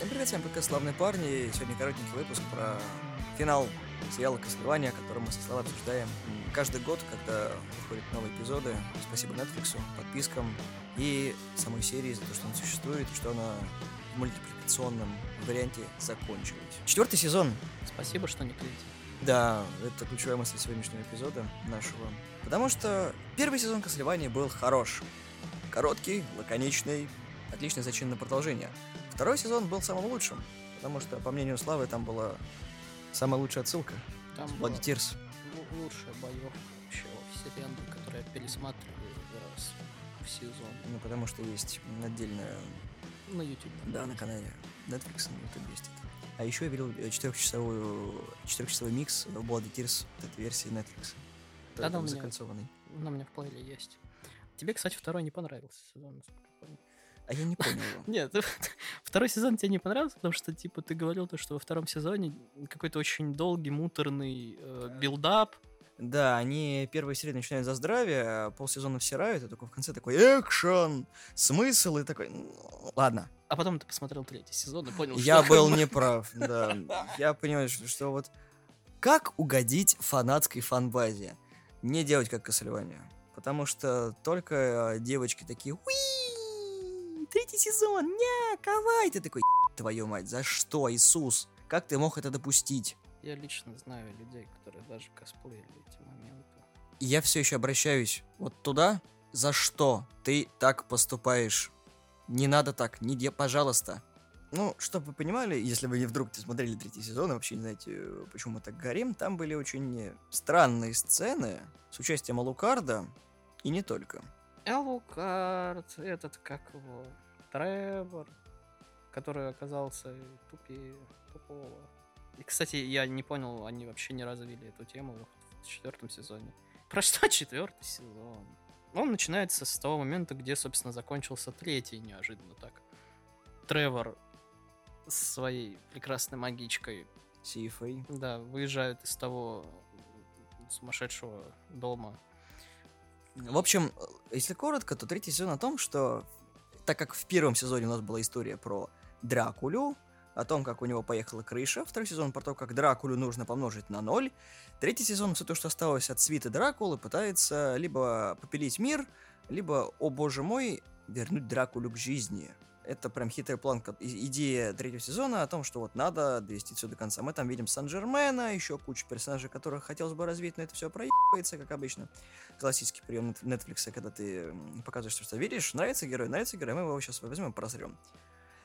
Всем привет, вами подкаст «Славные парни». Сегодня коротенький выпуск про финал сериала «Castlevania», который мы со Славой обсуждаем каждый год, когда выходят новые эпизоды. Спасибо Netflix, подпискам и самой серии за то, что она существует, и что она в мультипликационном варианте закончилась. Четвертый сезон. Спасибо, что не третий. Да, это ключевая мысль сегодняшнего эпизода нашего. Потому что первый сезон Castlevania был хорош. Короткий, лаконичный, отличный зачин на продолжение. Второй сезон был самым лучшим, потому что, по мнению Славы, там была самая лучшая отсылка. Там Bloody Tears. лу- лучшая боевка вообще во вселенной, которую я пересматриваю раз в сезон Ну, потому что есть отдельная, на YouTube. да, на канале Netflix, на YouTube есть это. А еще я видел э, четырехчасовую, четырехчасовой микс Bloody Tears, вот этой версии Netflix. Да, да, у меня- закольцованный. На меня в плейле есть. Тебе, кстати, второй не понравился сезон, насколько. А я не понял. Нет, второй сезон тебе не понравился, потому что, типа, ты говорил то, что во втором сезоне какой-то очень долгий, муторный э, build-up. Да, они первые серии начинают за здравие, а полсезона всирают, и только в конце такой экшен, смысл, и такой, «Ну, ладно. А потом ты посмотрел третий сезон и понял, Я что был неправ, да. Я понимаю, что, что вот как угодить фанатской фанбазе? Не делать как Castlevania. Потому что только э, девочки такие, уи, третий сезон, ня, кавай. Ты такой, «Еб твою мать, за что, Иисус? Как ты мог это допустить? Я лично знаю людей, которые даже косплеили эти моменты. И я все еще обращаюсь вот туда. За что ты так поступаешь? Не надо так, не де, пожалуйста. Ну, чтобы вы понимали, если вы вдруг не смотрели третий сезон и вообще не знаете, почему мы так горим, там были очень странные сцены с участием Алукарда, и не только. Элукард, этот, как его, Тревор, который оказался тупее тупого. И, кстати, я не понял, они вообще не развили эту тему в четвертом сезоне. Про что четвертый сезон? Он начинается с того момента, где, собственно, закончился третий, неожиданно так. Тревор с своей прекрасной магичкой, Сифой. да, выезжают из того сумасшедшего дома. В общем, э, если коротко, то третий сезон о том, что так как в первом сезоне у нас была история про Дракулю, о том, как у него поехала крыша, второй сезон про то, как Дракулю нужно помножить на ноль, третий сезон все то, что осталось от свиты Дракулы, пытается либо попилить мир, либо, о боже мой, вернуть Дракулю к жизни. Это прям хитрый план, идея третьего сезона о том, что вот надо довести все до конца. Мы там видим Сан-Жермена, еще кучу персонажей, которых хотелось бы развить, но это все проебывается, как обычно классический прием Netflix, когда ты показываешь, что видишь, нравится герой, нравится герой, мы его сейчас возьмем и просрем.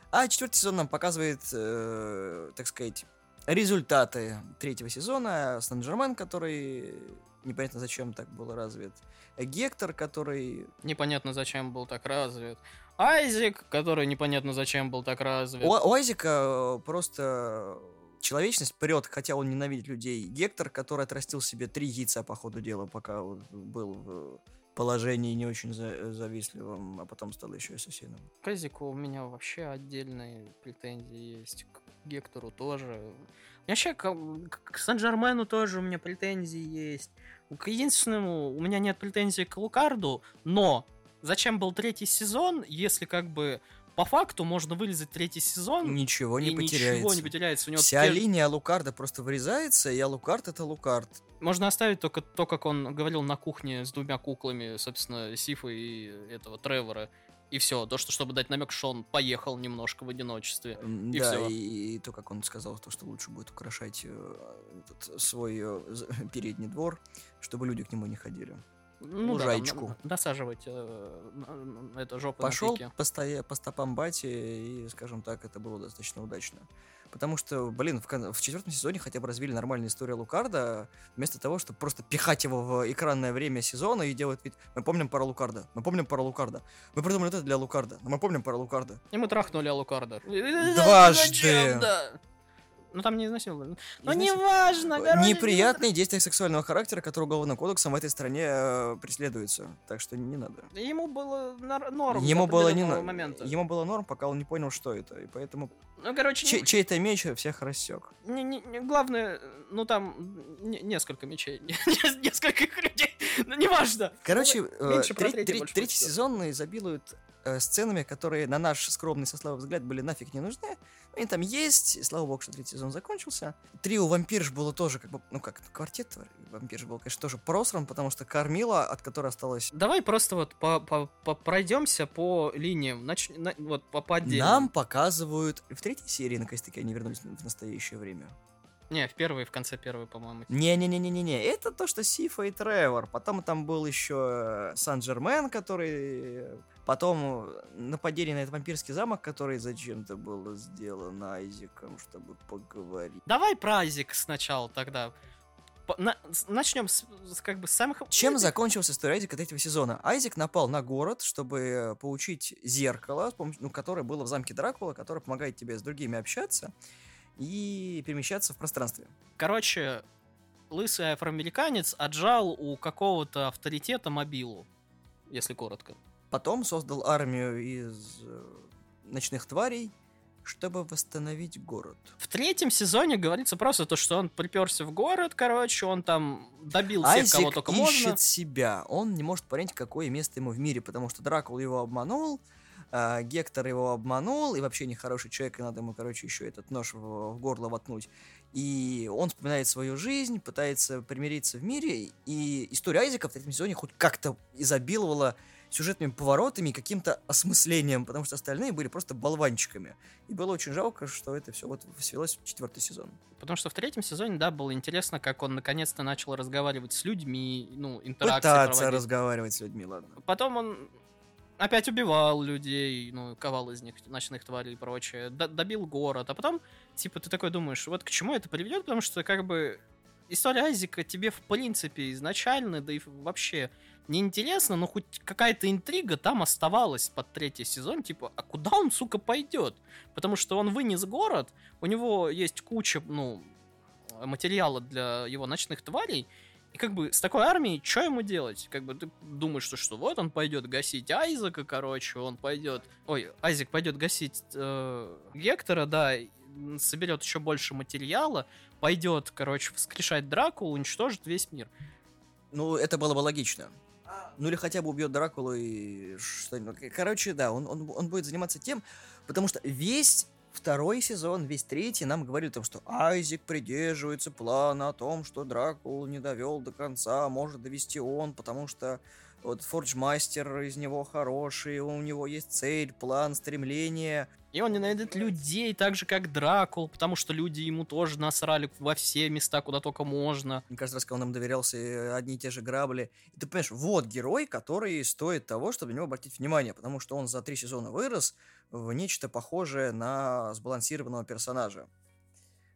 А четвертый сезон нам показывает, э, так сказать, результаты третьего сезона. Сан-Жермен, который непонятно зачем так был развит. Гектор, который... Непонятно, зачем был так развит. Айзек, который непонятно, зачем был так развит. У, у Айзека э, просто человечность прет, хотя он ненавидит людей. Гектор, который отрастил себе три яйца по ходу дела, пока был в положении не очень за- завистливым, а потом стал еще ассасином. К Айзеку у меня вообще отдельные претензии есть. К Гектору тоже. Вообще, к, к- к Сан-Жермену тоже у меня претензии есть. К единственному у меня нет претензий к Лукарду, но зачем был третий сезон, если как бы по факту можно вырезать третий сезон Ничего не и потеряется. ничего не потеряется. У него Вся те- линия Лукарда просто вырезается, и Алукард это Лукард. Можно оставить только то, как он говорил на кухне с двумя куклами, собственно, Сифа и этого Тревора. И все. То, что чтобы дать намек, что он поехал немножко в одиночестве. И да, всё. и, и то, как он сказал, то, что лучше будет украшать э, этот свой э, передний двор, чтобы люди к нему не ходили. Ну да, Лужаечку. на- насаживать э, это жопу Пошел на по, стоя- по стопам Бати, и, скажем так, это было достаточно удачно. Потому что, блин, в, в четвертом сезоне хотя бы развили нормальную историю Лукарда, вместо того, чтобы просто пихать его в экранное время сезона и делать вид... Мы помним про Лукарда, мы помним про Лукарда. Мы придумали это для Лукарда, но мы помним про Лукарда. И мы трахнули Алукарда. Дважды. Зачем? Да. Ну там не изнасиловали. Ну Изнасил- неважно, короче, Неприятные действия сексуального характера, которые уголовным кодексом в этой стране э, преследуются. Так что не надо. Ему было нор- норм. Ему было не на- момента. Ему было норм, пока он не понял, что это. И поэтому Ну, короче, чей- чей-то меч всех рассек. Не, не- не- главное, ну там не- несколько мечей, не- несколько людей, ну неважно. Короче, э, про треть- третий, сезон изобилует э, сценами, которые на наш скромный со славы взгляд были нафиг не нужны. Они там есть, и слава богу, что третий сезон закончился. Трио вампирш было тоже как бы, ну как, квартет вампирш был, конечно, тоже просран, потому что Кармила, от которой осталось... Давай просто вот по -по -по пройдемся по линиям, нач... на... вот по, по отдельным. Нам показывают... В третьей серии, наконец-таки, они вернулись в настоящее время. Не, в первой, в конце первой, по-моему. Не-не-не-не-не, это то, что Сифа и Тревор. Потом там был еще Сан-Джермен, который... Потом нападение на этот вампирский замок, который зачем-то было сделано Айзеком, чтобы поговорить. Давай про Айзек сначала тогда. На, начнем с, с как бы с самых... Чем закончился история Айзека третьего сезона? Айзек напал на город, чтобы получить зеркало, ну, которое было в замке Дракула, которое помогает тебе с другими общаться и перемещаться в пространстве. Короче, лысый афроамериканец отжал у какого-то авторитета мобилу, если коротко. Потом создал армию из э, ночных тварей, чтобы восстановить город. В третьем сезоне говорится просто то, что он приперся в город, короче, он там добил всех, Айзек кого только ищет можно. себя. Он не может понять, какое место ему в мире, потому что Дракул его обманул, а, Гектор его обманул, и вообще нехороший человек, и надо ему, короче, еще этот нож в, в горло воткнуть. И он вспоминает свою жизнь, пытается примириться в мире, и история Айзека в третьем сезоне хоть как-то изобиловала сюжетными поворотами и каким-то осмыслением, потому что остальные были просто болванчиками. И было очень жалко, что это все вот свелось в четвертый сезон. Потому что в третьем сезоне, да, было интересно, как он наконец-то начал разговаривать с людьми, ну, интеракции Пытаться проводить. разговаривать с людьми, ладно. Потом он опять убивал людей, ну, ковал из них ночных тварей и прочее, д- добил город, а потом, типа, ты такой думаешь, вот к чему это приведет, потому что, как бы, история Айзека тебе, в принципе, изначально, да и вообще неинтересно, но хоть какая-то интрига там оставалась под третий сезон, типа, а куда он, сука, пойдет? Потому что он вынес город, у него есть куча, ну, материала для его ночных тварей, и как бы с такой армией, что ему делать? Как бы ты думаешь, что, что вот он пойдет гасить Айзека, короче, он пойдет... Ой, Айзек пойдет гасить э, Гектора, да, соберет еще больше материала, пойдет, короче, воскрешать Дракулу, уничтожит весь мир. Ну, это было бы логично. Ну или хотя бы убьет Дракулу и что-нибудь. Короче, да, он, он, он будет заниматься тем, потому что весь второй сезон, весь третий нам говорили о том, что Айзек придерживается плана о том, что Дракул не довел до конца, может довести он, потому что вот Форджмастер из него хороший, у него есть цель, план, стремление. И он ненавидит людей так же, как Дракул, потому что люди ему тоже насрали во все места, куда только можно. Мне кажется, раз, когда он нам доверялся одни и те же грабли. И ты понимаешь, вот герой, который стоит того, чтобы на него обратить внимание, потому что он за три сезона вырос в нечто похожее на сбалансированного персонажа.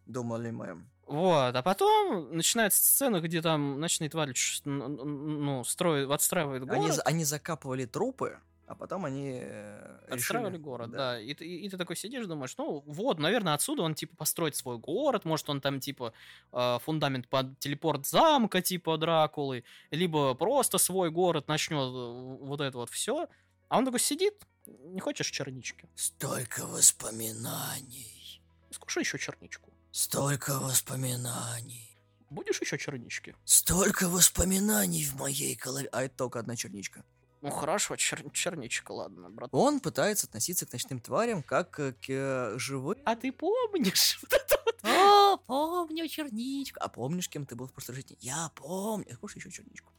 Думали мы. Вот, а потом начинается сцена, где там ночные твари ну, строят, отстраивают город. Они, они закапывали трупы, а потом они э, Отстраивали решили- город, да. И, ты- и, ты такой сидишь, думаешь, ну вот, наверное, отсюда он типа построит свой город, может он там типа э, фундамент под телепорт замка типа Дракулы, либо просто свой город начнет э, вот это вот все. А он такой сидит, не хочешь чернички? Столько воспоминаний. Скушай еще черничку. Столько воспоминаний. Будешь еще чернички? Столько воспоминаний в моей голове. А это только одна черничка. Ну хорошо, чер- черничка, ладно, брат. Он пытается относиться к ночным тварям как к э, живым. А ты помнишь? Вот это вот? О, помню черничку. А помнишь, кем ты был в прошлой жизни? Я помню. Слушай еще черничку.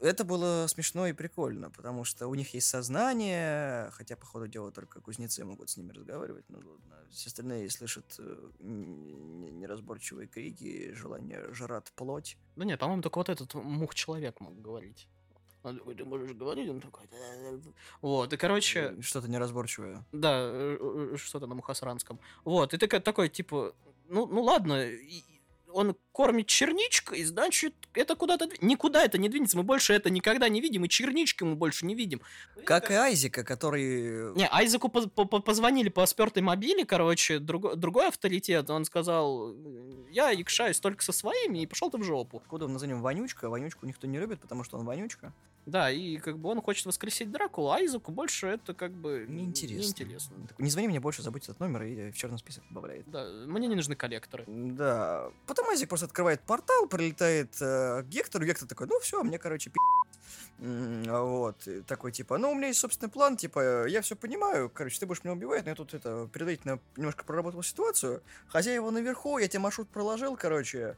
Это было смешно и прикольно, потому что у них есть сознание, хотя, по ходу дела, только кузнецы могут с ними разговаривать, но ладно. Все остальные слышат э, неразборчивые крики, желание жрать плоть. Да нет, по-моему, только вот этот мух-человек мог говорить. Он такой, ты можешь говорить? Он такой. Вот, и, короче, Э, Что-то неразборчивое. да, э, э, что-то на мухосранском. Вот, и ты такой, типа, ну, ну ладно, он кормит черничкой, значит, это куда-то... Никуда это не двинется, мы больше это никогда не видим, и чернички мы больше не видим. Как и Айзека, который... Не, Айзеку поз- по- по- позвонили по спертой мобиле, короче, друго- другой авторитет, он сказал, я якшаюсь только со своими, и пошел ты в жопу. Откуда мы назовем Вонючка? Вонючку никто не любит, потому что он Вонючка. Да, и как бы он хочет воскресить Дракулу, а Айзеку больше это как бы Неинтересно. неинтересно. Не звони мне больше, забудь этот номер и в черный список добавляет. Да, мне не нужны коллекторы. Да. Потом Айзек просто открывает портал, прилетает э, к Гектору, Гектор такой, ну все, мне, короче, пи***. Вот, и такой, типа, ну, у меня есть собственный план, типа, я все понимаю, короче, ты будешь меня убивать, но я тут, это, предварительно немножко проработал ситуацию, хозяева наверху, я тебе маршрут проложил, короче,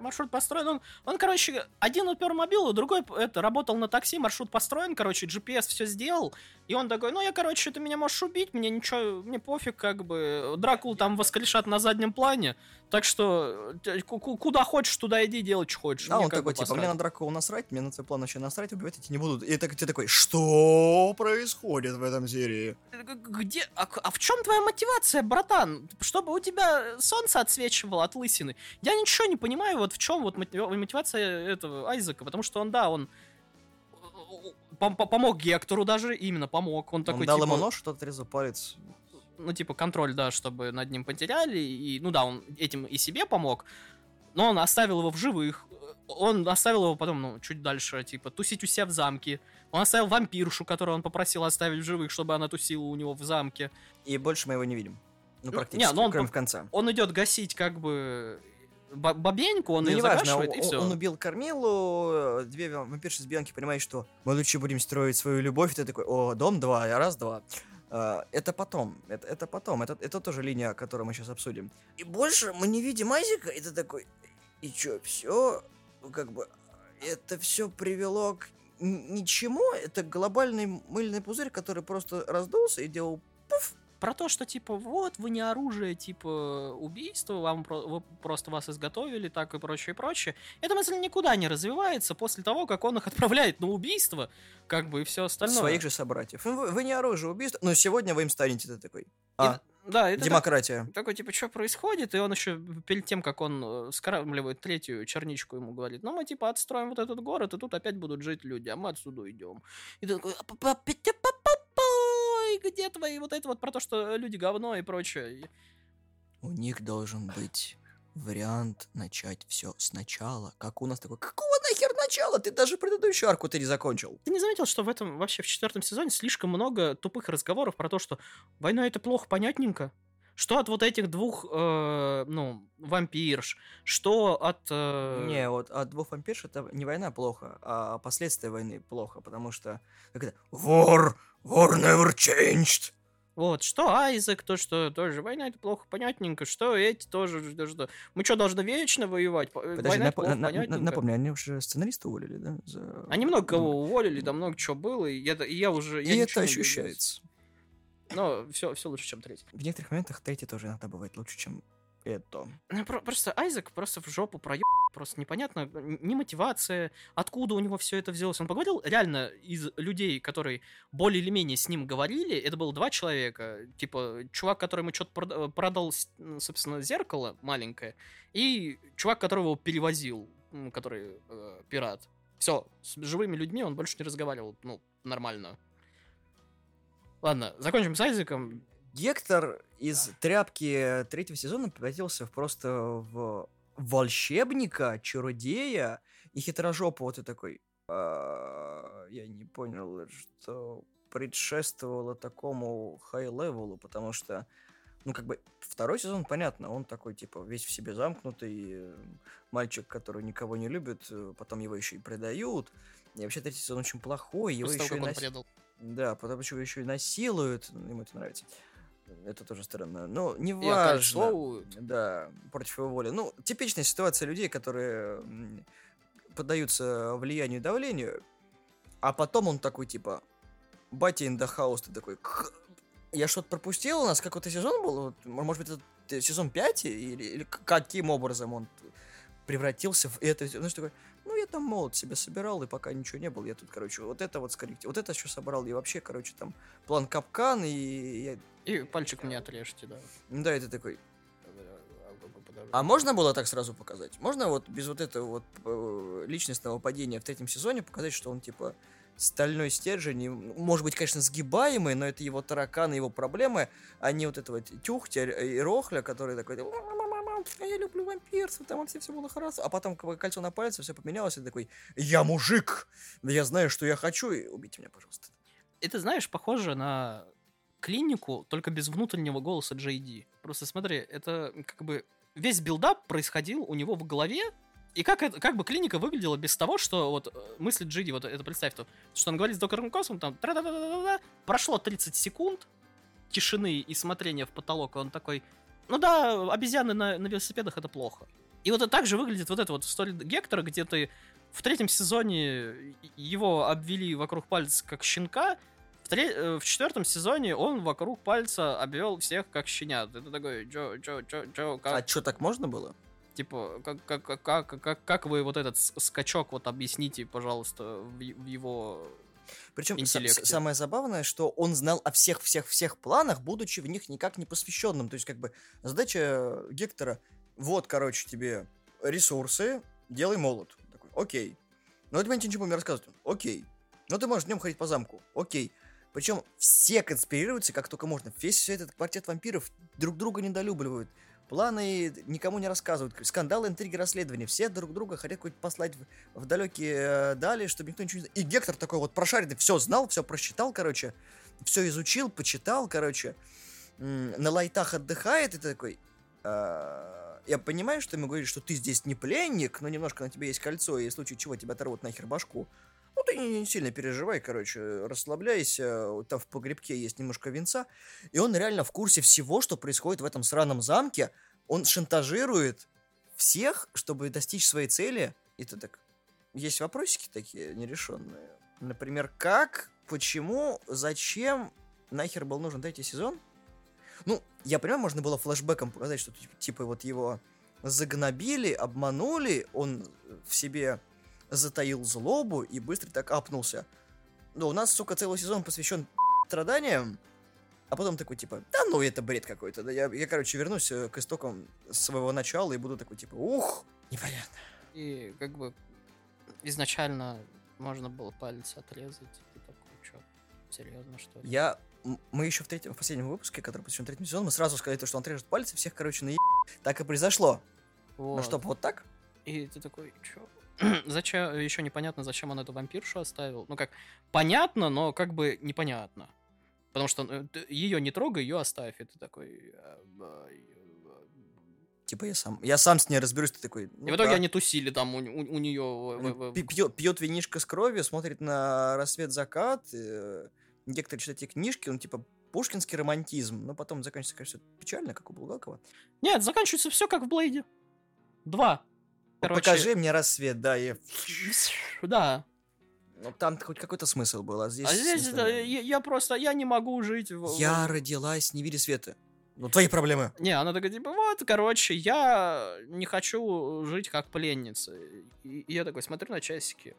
Маршрут построен. Он, он, короче, один упер мобилу, другой это, работал на такси, маршрут построен, короче, GPS все сделал. И он такой, ну я, короче, ты меня можешь убить, мне ничего, мне пофиг, как бы. Дракул там воскрешат на заднем плане. Так что э, ку- ку- куда хочешь, туда иди, делай, что хочешь. А Мне он такой, типа, посрать». мне на Дракула насрать, мне на твой план вообще насрать, убивать эти не будут. И так, ты такой, что происходит в этом серии? Г- Где? А, а в чем твоя мотивация, братан? Чтобы у тебя солнце отсвечивало от лысины. Я ничего не понимаю, вот в чем вот мотива- мотивация этого Айзека, потому что он, да, он пом- пом- помог Гектору даже, именно помог. Он такой, он дал типа, ему нож, что отрезал палец. Ну, типа, контроль, да, чтобы над ним потеряли, и, ну да, он этим и себе помог, но он оставил его в живых, он оставил его потом, ну, чуть дальше, типа, тусить у себя в замке, он оставил вампиршу, которую он попросил оставить в живых, чтобы она тусила у него в замке, И больше мы его не видим. Ну, Ну, практически, не, ну он кроме в конце. он идет гасить, как бы, ба- бабеньку, он ну, ее загашивает, он, и все. он убил Кармилу, э, две вампирши с Бьянки понимают, что мы лучше будем строить свою любовь, и ты такой, о, дом два, я раз, два. А, Это потом, это, это потом, это, это тоже линия, которую мы сейчас обсудим. И больше мы не видим Айзека, и ты такой, и чё, все, как бы, это все привело к ничему, это глобальный мыльный пузырь, который просто раздулся и делал Про то, что, типа, вот, вы не оружие, типа, убийства, вам про- вы просто вас изготовили, так и прочее, и прочее. Эта мысль никуда не развивается после того, как он их отправляет на убийство, как бы, и все остальное. своих же собратьев. Ну, Вы, вы не оружие убийства, но сегодня вы им станете, ты такой. А, И- да, это так- демократия. такой, типа, что происходит? И он еще перед тем, как он э, скармливает третью черничку, ему говорит, ну, мы, типа, отстроим вот этот город, и тут опять будут жить люди, а мы отсюда идем. И ты такой, «А-па-па-па-па-пой, где твои вот это вот про то, что люди говно и прочее. У них должен быть вариант начать все сначала. Как у нас такой, какого нахер начала? Ты даже предыдущую арку ты не закончил. Ты не заметил, что в этом вообще в четвертом сезоне слишком много тупых разговоров про то, что война это плохо, понятненько? Что от вот этих двух, э, ну, вампирш? Что от... э, Не, вот от двух вампирш это не война плохо, а последствия войны плохо, потому что как это War, war never changed. Вот, что Айзек, то, что тоже война это плохо, понятненько, что эти тоже, что, что. Мы что, должны вечно воевать? По- Подожди, война напо- плохо, на- на- понятненько. напомни, они уже сценариста уволили, да? За... Они много кого уволили, да много чего было, и я, и я уже... я И ничего это ощущается. Но все, все лучше, чем третий. В некоторых моментах третий тоже иногда бывает лучше, чем это. Ну, про- просто Айзек просто в жопу проеб, просто непонятно, н- ни мотивация, откуда у него все это взялось. Он поговорил реально из людей, которые более или менее с ним говорили, это было два человека, типа чувак, которому что-то продал, с- м, собственно, зеркало маленькое, и чувак, которого перевозил, который э, пират. Все, с живыми людьми он больше не разговаривал, ну, нормально. Ладно, закончим с Айзеком. Гектор из тряпки третьего сезона превратился в просто в волшебника, чародея и хитрожопа. Вот и такой. «А, Я не понял, что предшествовало такому high level'у, потому что, ну, как бы, второй сезон, понятно, он такой, типа, весь в себе замкнутый, мальчик, который никого не любит, потом его еще и предают. И вообще третий сезон очень плохой, его После того, еще и как он нас- предал. Да, потом еще еще и насилуют, ему это нравится. Это тоже странно. Ну, неважно. окольцовывают. Да, против его воли. Ну, типичная ситуация людей, которые поддаются влиянию и давлению, а потом он такой, типа, батя house, ты такой, «К- я что-то пропустил у нас? Какой-то сезон был? Может быть, это э, сезон 5? Или, или каким образом он превратился в это? Ну, что такой, ну, я там молот себе собирал, и пока ничего не было, я тут, короче, вот это вот скорректировал, вот это еще собрал, и вообще, короче, там план капкан, и я... И пальчик мне отрежьте, да. Да, это такой, а можно было так сразу показать? Можно вот без вот этого вот э, личностного падения в третьем сезоне показать, что он типа стальной стержень, и, может быть, конечно, сгибаемый, но это его тараканы, его проблемы, а не вот это вот тюхтя и рохля, который такой, «Ма-ма-ма-ма, я люблю вампирство, там вообще все было хорошо, а потом кольцо на пальце, все поменялось, и такой, я мужик, да я знаю, что я хочу, и убейте меня, пожалуйста. Это, знаешь, похоже на клинику, только без внутреннего голоса Ди. Просто смотри, это как бы весь build-up происходил у него в голове, И как, это, как бы клиника выглядела без того, что вот э, мысли Джиди, вот это представь, то, что он говорит с доктором Космом, там, тра-да-да-да-да, прошло 30 секунд тишины и смотрения в потолок, и он такой, ну да, обезьяны на, на велосипедах это плохо. И вот так же выглядит вот это вот история Гектора, где ты в третьем сезоне его обвели вокруг пальца как щенка, в, тре- э, в четвертом сезоне он вокруг пальца обвел всех как щенят. Это такой, Джо, Джо, Джо, Джо, как... А что, так можно было? Типа, как, как, как, как, как, вы вот этот скачок вот объясните, пожалуйста, в, в его... Причем интеллекте. самое забавное, что он знал о всех-всех-всех планах, будучи в них никак не посвященным. То есть, как бы, задача Гектора, вот, короче, тебе ресурсы, делай молот. Такой, окей. Но тебе ничего не рассказывают. Окей. Но ты можешь днем ходить по замку. Окей. Причем все конспирируются как только можно. Весь этот квартет вампиров друг друга недолюбливают. Планы никому не рассказывают. Скандалы, интриги, расследования. Все друг друга хотят какой-то послать в, в далекие э, дали, чтобы никто ничего не... И Гектор такой вот прошаренный, все знал, все просчитал, короче. Все изучил, почитал, короче. На лайтах отдыхает и такой... «А, Я понимаю, что ему говорит, что ты здесь не пленник, но немножко на тебе есть кольцо, и в случае чего тебя оторвут нахер башку. Ну, ты не, сильно переживай, короче, расслабляйся, там в погребке есть немножко винца, и он реально в курсе всего, что происходит в этом сраном замке, он шантажирует всех, чтобы достичь своей цели, и ты так... Есть вопросики такие нерешенные. Например, как, почему, зачем нахер был нужен третий сезон? Ну, я понимаю, можно было флешбеком показать, что типа вот его загнобили, обманули, он в себе затаил злобу и быстро так апнулся. Но у нас, сука, целый сезон посвящен страданиям, а потом такой, типа, да ну, это бред какой-то. Да, я, я, короче, вернусь э, к истокам своего начала и буду такой, типа, ух, непонятно. И как бы изначально можно было палец отрезать. И такой, что, серьезно, что ли? Я... Мы еще в третьем, в последнем выпуске, который посвящен третьему сезону, мы сразу сказали, то, что он отрежет пальцы, всех, короче, на Так и произошло. Ну Вот. что, вот так? И ты такой, чё? зачем, еще непонятно, зачем он эту вампиршу оставил. Ну как, понятно, но как бы непонятно. Потому что ее не трогай, ее оставь. И ты такой... «А, а, Типа я сам, я сам с ней разберусь, ты такой. И ну в итоге да. они тусили там у, у, у нее... Пи- Пьет, пьет винишко с кровью, смотрит на рассвет закат. э, Гектор читает эти книжки, он типа пушкинский романтизм, но потом заканчивается, конечно, печально, как у Булгакова. Нет, заканчивается все как в Блейде. Два. Короче, Покажи мне рассвет, да, и... Да. Ну, там хоть какой-то смысл был, а здесь... А здесь это, я, я просто, я не могу жить в- Я родилась, не видя света. Ну, твои проблемы. Не, она такая, типа, вот, короче, я не хочу жить как пленница. И, и я такой смотрю на часики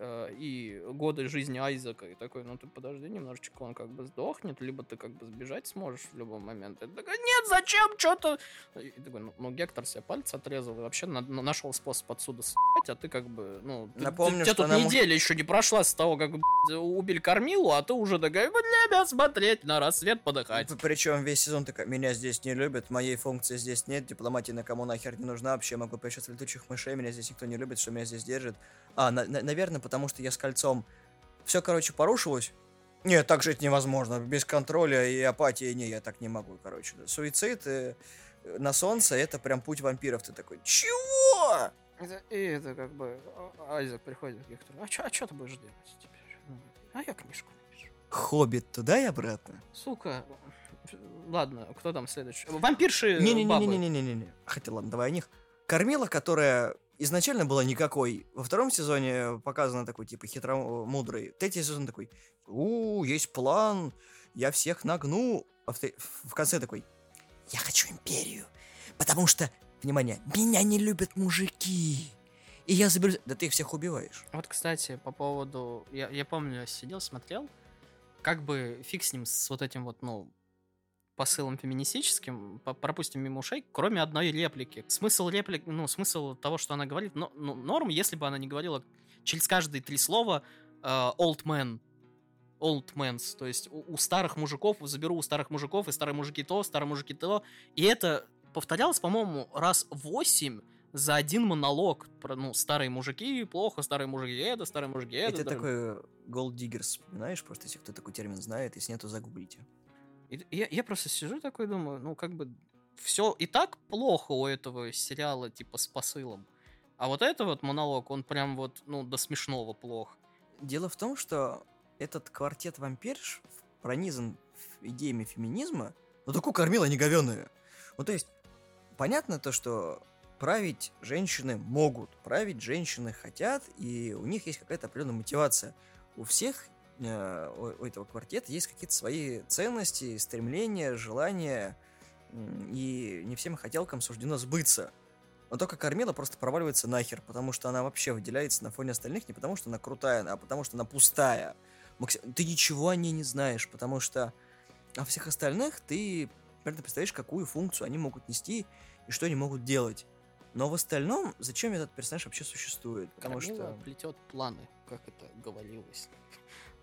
э, и годы жизни Айзека, и такой, ну ты подожди немножечко, он как бы сдохнет, либо ты как бы сбежать сможешь в любой момент. Я такой, нет, зачем, что-то... И такой, ну, ну, Гектор себе пальцы отрезал и вообще на- на- нашел способ отсюда съебать, а ты как бы, ну... ты- Напомню, ты- у тебя что тут неделя еще не прошла с того, как блядь, убили Кормилу, а ты уже такая, время смотреть на рассвет подыхать. Причем весь сезон такая, меня здесь не любят, моей функции здесь нет, дипломатия на кому нахер не нужна, вообще могу поищать летучих мышей, меня здесь никто не любит, что меня здесь держит. А, на- на- наверное, потому что я с кольцом. Все, короче, порушилось. Нет, так жить невозможно. Без контроля и апатии, не, я так не могу, короче. Суицид э, на солнце это прям путь вампиров. Ты такой, чего? Это- И это как бы а- Айзек приходит к Гектору. А что а чё ты будешь делать теперь? А я книжку напишу. Хоббит туда и обратно. Сука. Ладно, кто там следующий? Вампирши бабы. Не-не-не-не-не-не-не. Хотя, ладно, давай о них. Кормила, которая изначально была никакой. Во втором сезоне показана такой, типа, хитромудрый. Третий сезон такой, у, есть план, я всех нагну. А в, в конце такой, я хочу империю, потому что, внимание, меня не любят мужики. И я заберу... Да ты их всех убиваешь. Вот, кстати, по поводу... Я, я помню, я сидел, смотрел. Как бы фиг с ним, с вот этим вот, ну, посылом феминистическим, пропустим мимо ушей, кроме одной реплики. Смысл реплики, ну, смысл того, что она говорит, но, ну, норм, если бы она не говорила через каждые три слова э, old man, old men's, то есть у, у старых мужиков, заберу у старых мужиков, и старые мужики то, старые мужики то, и это повторялось, по-моему, раз восемь за один монолог про, ну, старые мужики плохо, старые мужики это, старые мужики это. Это такой gold diggers, знаешь, просто если кто такой термин знает, если нету, загуглите. И я, я просто сижу такой думаю, ну как бы все и так плохо у этого сериала типа с посылом. А вот это вот монолог, он прям вот, ну, до смешного плох. Дело в том, что этот квартет вампирш пронизан идеями феминизма, но такую кормила не говёную. Ну, то есть, понятно то, что править женщины могут, править женщины хотят, и у них есть какая-то определенная мотивация. У всех у, у этого квартета есть какие-то свои ценности, стремления, желания, и не всем хотелкам суждено сбыться. Но только Кормила просто проваливается нахер, потому что она вообще выделяется на фоне остальных не потому, что она крутая, а потому что она пустая. Макси- Ты ничего о ней не знаешь, потому что о всех остальных ты примерно представляешь, какую функцию они могут нести и что они могут делать. Но в остальном, зачем этот персонаж вообще существует? Потому Кормила что... плетет планы, как это говорилось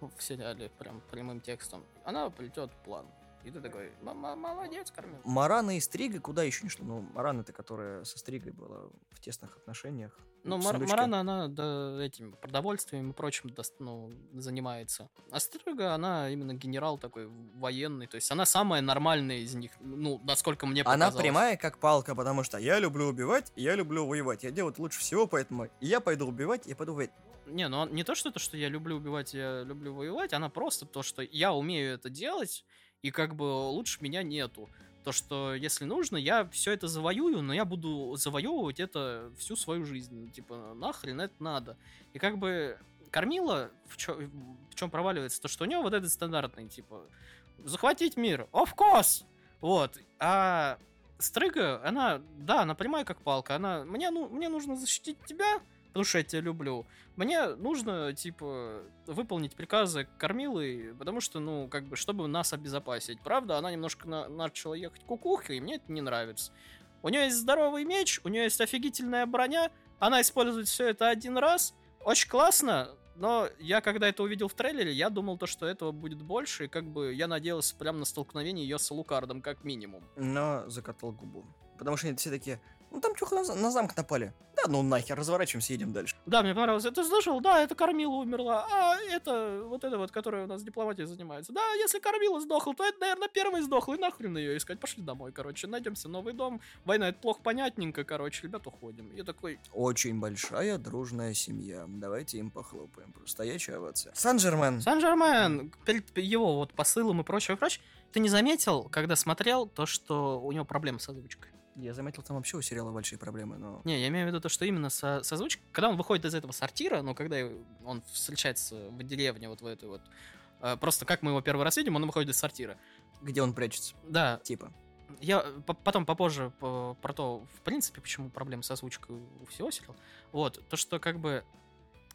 в сериале, прям прямым текстом. Она плетет план. И ты такой, «М- м- молодец, Кормила. Марана и Стрига куда еще не шло? Ну, Марана это которая со Стригой была в тесных отношениях. Ну, Мар-. Марана, она да, этим продовольствием и прочим дос- ну, занимается. А Стрига, она именно генерал такой военный. То есть она самая нормальная из них, ну, насколько мне Она показалось. прямая как палка, потому что я люблю убивать, я люблю воевать. Я делаю лучше всего, поэтому я пойду убивать, я пойду воевать. Не, ну не то, что то, что я люблю убивать, я люблю воевать, она просто то, что я умею это делать, и как бы лучше меня нету. То, что если нужно, я все это завоюю, но я буду завоевывать это всю свою жизнь. Ну, Типа, нахрен это надо. И как бы кормила, в, чем проваливается, то, что у него вот этот стандартный, типа, захватить мир, of course! Вот. А Стрыга, она, да, она прямая как палка. Она, мне, ну, мне нужно защитить тебя, потому что я тебя люблю. Мне нужно, типа, выполнить приказы кормилы, потому что, ну, как бы, чтобы нас обезопасить. Правда, она немножко на- начала ехать кукухой, и мне это не нравится. У нее есть здоровый меч, у нее есть офигительная броня, она использует все это один раз. Очень классно, но я, когда это увидел в трейлере, я думал, то, что этого будет больше, и как бы я надеялся прям на столкновение ее с Лукардом, как минимум. Но закатал губу. Потому что они все такие, ну там чё, на, на замок напали. Да ну нахер, разворачиваемся, едем дальше. Да, мне понравилось. Ты слышал? Да, это Кормила умерла. А это вот это вот, которая у нас дипломатией занимается. Да, если Кормила сдохла, то это, наверное, первый сдохла. И нахрен ее искать. Пошли домой, короче. Найдемся новый дом. Война, это плохо понятненько, короче. Ребят, уходим. Я такой, Очень большая дружная семья. Давайте им похлопаем. Просто стоячая овация. Сан-Жермен. Сан-Жермен, перед его вот посылом и прочее, и прочее. Ты не заметил, когда смотрел, то, что у него проблемы с озвучкой? Я заметил, там вообще у сериала большие проблемы, но... Не, я имею в виду то, что именно со, с озвучкой, когда он выходит из этого сортира, ну, когда он встречается в деревне, вот в этой вот, э, просто как мы его первый раз видим, он выходит из сортира. Где он прячется? Да, Типа. я по- потом попозже по- про то, в принципе, почему проблемы с озвучкой у всего сериала. Вот, то, что как бы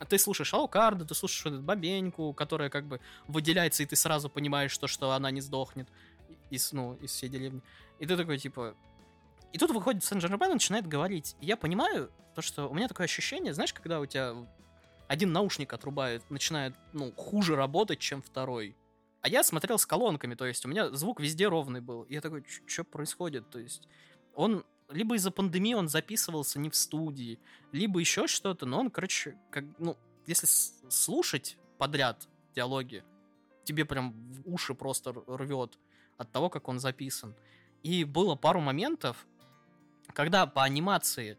ты слушаешь Аукарда, ты слушаешь эту бабеньку, которая как бы выделяется, и ты сразу понимаешь, то, что она не сдохнет из, ну, из всей деревни. И ты такой, типа... И тут выходит Сен-Жермен и начинает говорить. И я понимаю, то, что у меня такое ощущение, знаешь, когда у тебя один наушник отрубает, начинает, ну, хуже работать, чем второй. А я смотрел с колонками, то есть у меня звук везде ровный был. И я такой, что происходит? То есть он либо из-за пандемии он записывался не в студии, либо еще что-то, но он, короче, как, ну, если слушать подряд диалоги, тебе прям в уши просто рвет от того, как он записан. И было пару моментов, когда по анимации,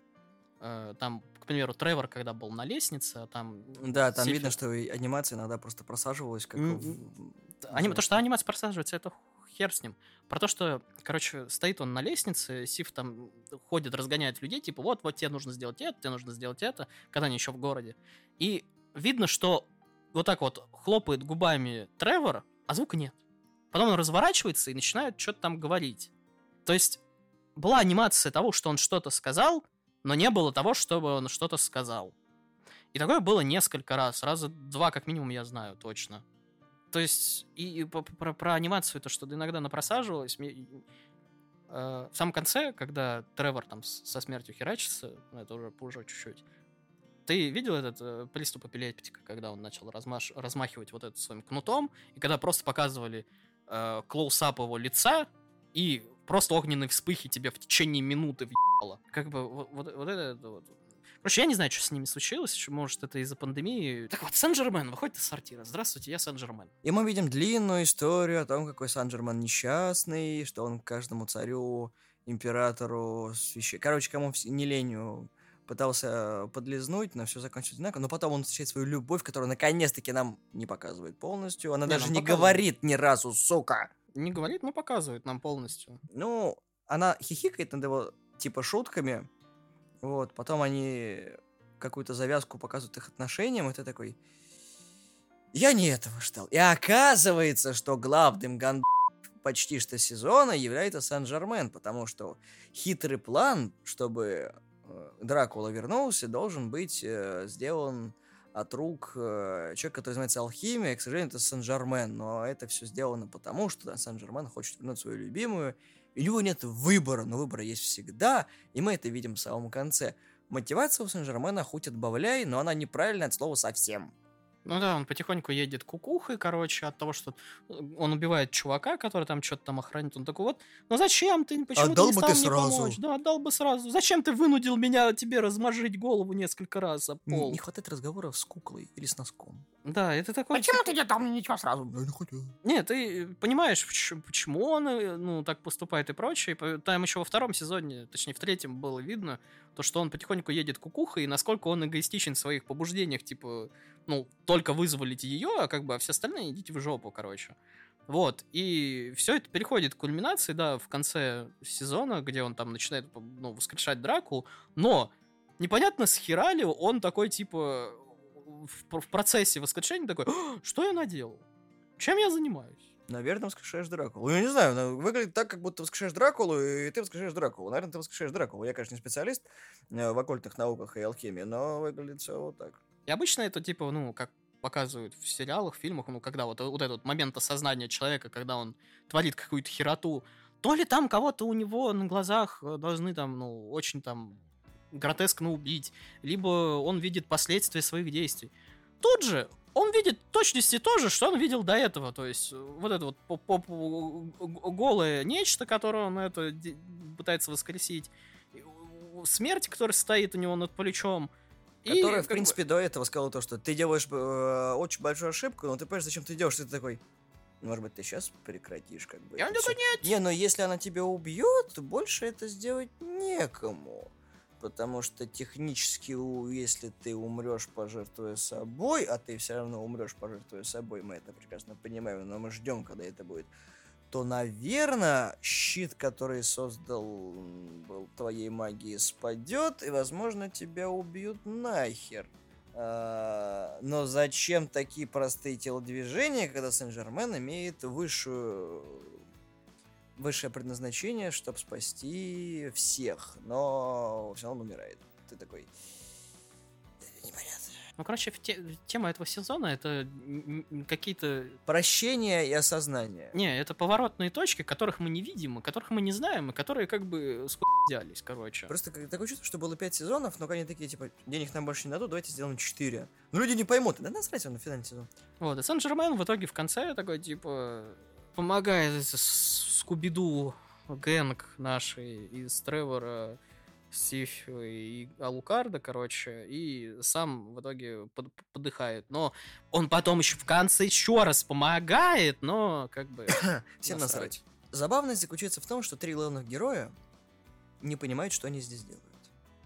э, там, к примеру, Тревор, когда был на лестнице, а там... Да, там Сильфи- видно, что анимация иногда просто просаживалась, как М, в- Аним... То, что анимация просаживается, это хер с ним. Про то, что, короче, стоит он на лестнице, Сив там ходит, разгоняет людей, типа, вот, вот тебе нужно сделать это, тебе нужно сделать это, когда они еще в городе. И видно, что вот так вот хлопает губами Тревор, а звука нет. Потом он разворачивается и начинает что-то там говорить. То есть была анимация того, что он что-то сказал, но не было того, чтобы он что-то сказал. И такое было несколько раз. Раза два, как минимум, я знаю точно. То есть, и, и про, про анимацию, то, что иногда она просаживалась. мне- э, в самом конце, когда Тревор там со смертью херачится, ну, это уже позже чуть-чуть, ты видел этот э, приступ эпилептика, когда он начал размаш- размахивать вот это своим кнутом, и когда просто показывали э, клоусап его лица, и просто огненные вспыхи тебе в течение минуты въебало. Как бы вот, вот, вот это... вот. Короче, я не знаю, что с ними случилось, может, это из-за пандемии. Так вот, Сен-Жермен выходит из сортира. Здравствуйте, я Сен-Жермен. И мы видим длинную историю о том, какой Сан-Жермен несчастный, что он каждому царю, императору, священ... Короче, кому не ленью пытался подлизнуть, но все закончилось одинаково. Но потом он встречает свою любовь, которую наконец-таки нам не показывает полностью. Она Не, даже не показывает. говорит ни разу, сука. Не говорит, но показывает нам полностью. Ну, она хихикает над его, типа, шутками. Вот, потом они какую-то завязку показывают их отношениям, и ты такой... Я не этого ждал. И оказывается, что главным ган почти что сезона является Сан-Жермен, потому что хитрый план, чтобы э, Дракула вернулся, должен быть э, сделан от рук э, человека, который занимается алхимией. К сожалению, это Сан-Жермен, но это все сделано потому, что Сан-Жермен хочет вернуть свою любимую, и у него нет выбора, но выбор есть всегда, и мы это видим в самом конце. Мотивация у Сен-Жермена хоть отбавляй, но она неправильная от слова совсем. Ну да, он потихоньку едет кукухой, короче, от того, что он убивает чувака, который там что-то там охранит. Он такой, вот, ну зачем ты, почему Отдал ты не бы ты стал мне сразу. помочь? Да, отдал бы сразу. Зачем ты вынудил меня тебе размажить голову несколько раз об Не, пол? не хватает разговоров с куклой или с носком. Да, это такой... ты не дал мне ничего сразу? Я не хотел. Нет, ты понимаешь, поч- почему он э, ну, так поступает и прочее. Там еще во втором сезоне, точнее в третьем было видно, то, что он потихоньку едет кукухой, и насколько он эгоистичен в своих побуждениях, типа, ну, только вызволить ее, а как бы, а все остальные идите в жопу, короче. Вот, и все это переходит к кульминации, да, в конце сезона, где он там начинает, ну, воскрешать Дракулу, но непонятно, с хера ли он такой, типа, в, в процессе воскрешения такой, «А, что я наделал? Чем я занимаюсь? Наверное, воскрешаешь Дракулу. Я не знаю, но выглядит так, как будто воскрешаешь Дракулу, и ты воскрешаешь Дракулу. Наверное, ты воскрешаешь Дракулу. Я, конечно, не специалист э, в оккультных науках и алхимии, но выглядит все вот так. И обычно это типа, ну, как показывают в сериалах, фильмах, ну, когда вот, вот этот момент осознания человека, когда он творит какую-то хероту, то ли там кого-то у него на глазах э, должны там, ну, очень там гротескно убить, либо он видит последствия своих действий. Тут же он видит точности то же, что он видел до этого. То есть, э, вот это вот по- по- по- г- голое нечто, которое он это пытается воскресить. И Смерть, которая стоит у него над плечом. И Которая, как в бы- принципе, до этого сказала то, что ты делаешь э, очень большую ошибку, но ты понимаешь, зачем ты делаешь, и ты такой... Может быть, ты сейчас прекратишь, как бы. И это такой, всё». Не, но если она тебя убьет, больше это сделать некому. Потому что технически, если ты умрешь, пожертвуя собой, а ты все равно умрешь, пожертвуя собой, мы это прекрасно понимаем, но мы ждем, когда это будет, то, наверное, щит, который создал был твоей магии, спадет, и, возможно, тебя убьют нахер. А, но зачем такие простые телодвижения, когда Сен-Жермен имеет высшую высшее предназначение, чтобы спасти всех, но все равно он умирает. Ты такой... «Э, Непонятно. Ну, короче, те- тема этого сезона это какие-то... Прощение и осознание. Не, это поворотные точки, которых мы не видим, и которых мы не знаем, и которые как бы взялись, короче. Просто такое чувство, что было 5 сезонов, но они такие, типа, денег нам больше не дадут, давайте сделаем 4. Но люди не поймут, да насрать он на финальный сезон. Вот, и Сен-Жермен в итоге в конце такой, типа, помогает Скубиду гэнг нашей из Тревора, Сифи и Алукарда, короче, и сам в итоге под- подыхает. Но он потом еще в конце еще раз помогает, но как бы... Всем Насрать. Забавность заключается в том, что три главных героя не понимают, что они здесь делают.